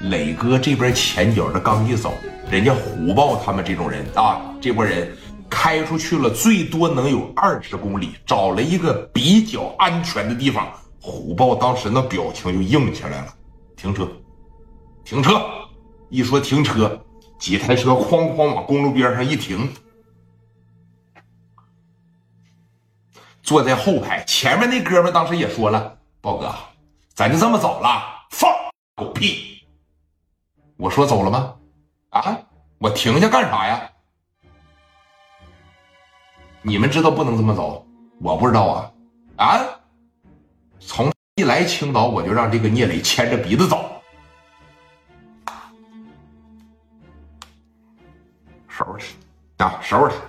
磊哥这边前脚的刚一走，人家虎豹他们这种人啊，这波人开出去了，最多能有二十公里，找了一个比较安全的地方。虎豹当时那表情就硬起来了，停车，停车！一说停车，几台车哐哐往公路边上一停，坐在后排前面那哥们当时也说了：“豹哥，咱就这么走了，放狗屁！”我说走了吗？啊，我停下干啥呀？你们知道不能这么走，我不知道啊。啊，从一来青岛我就让这个聂磊牵着鼻子走，收拾他啊，收拾他。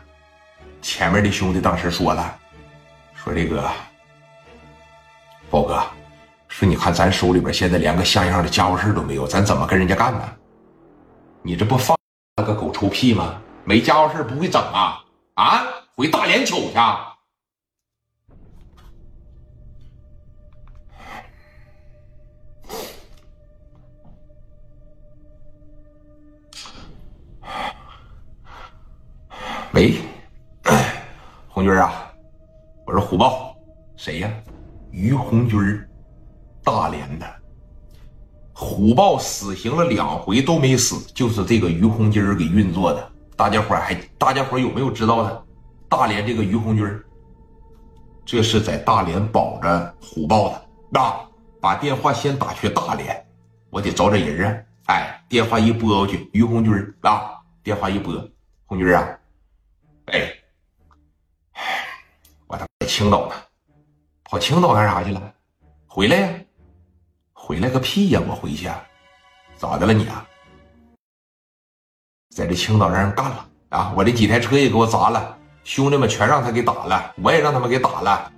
前面的兄弟当时说了，说这个宝哥，说你看咱手里边现在连个像样的家伙事都没有，咱怎么跟人家干呢？你这不放了个狗臭屁吗？没家伙事不会整啊？啊，回大连瞅去。喂，红军啊，我是虎豹，谁呀？于红军，大连的。虎豹死刑了两回都没死，就是这个于红军给运作的。大家伙还，大家伙有没有知道的？大连这个于红军，这是在大连保着虎豹的。那把电话先打去大连，我得找找人啊。哎，电话一拨过去，于红军啊，电话一拨，红军啊，哎，我他在青岛呢，跑青岛干啥去了？回来呀。回来个屁呀！我回去，咋的了你啊？在这青岛让人干了啊！我这几台车也给我砸了，兄弟们全让他给打了，我也让他们给打了，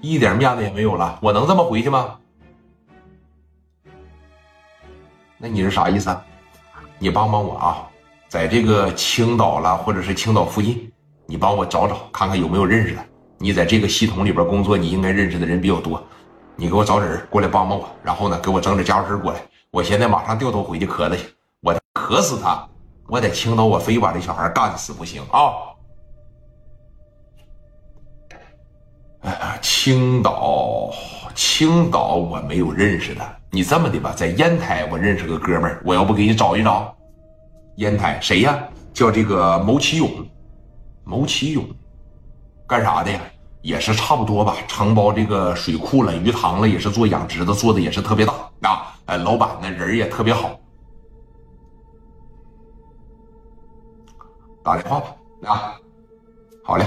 一点面子也没有了。我能这么回去吗？那你是啥意思啊？你帮帮我啊，在这个青岛了，或者是青岛附近，你帮我找找，看看有没有认识的。你在这个系统里边工作，你应该认识的人比较多。你给我找人过来帮帮我，然后呢，给我整点家伙事过来。我现在马上掉头回去磕他去，我磕死他！我在青岛，我非把这小孩干死不行啊！哎，青岛，青岛我没有认识的。你这么的吧，在烟台我认识个哥们儿，我要不给你找一找？烟台谁呀？叫这个牟启勇，牟启勇，干啥的呀？也是差不多吧，承包这个水库了、鱼塘了，也是做养殖的，做的也是特别大啊。哎，老板呢人也特别好，打电话吧啊。好嘞，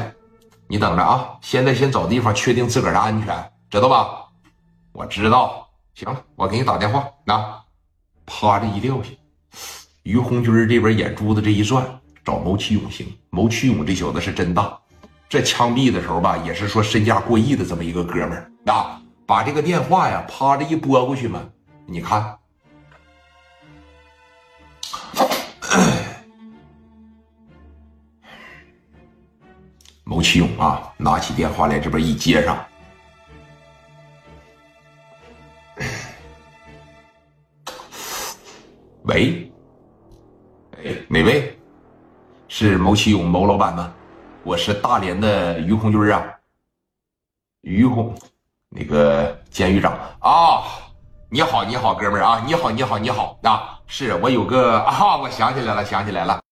你等着啊。现在先找地方确定自个儿的安全，知道吧？我知道。行了，我给你打电话啊。啪的一撂下，于红军这边眼珠子这一转，找牟启勇行。牟启勇这小子是真大。这枪毙的时候吧，也是说身价过亿的这么一个哥们儿啊，把这个电话呀，啪的一拨过去嘛，你看，牟启勇啊，拿起电话来这边一接上，喂，哎，哪位？是牟启勇牟老板吗？我是大连的于红军啊，于红，那个监狱长。啊，你好，你好，哥们儿啊，你好，你好，你好。啊，是我有个啊，我想起来了，想起来了。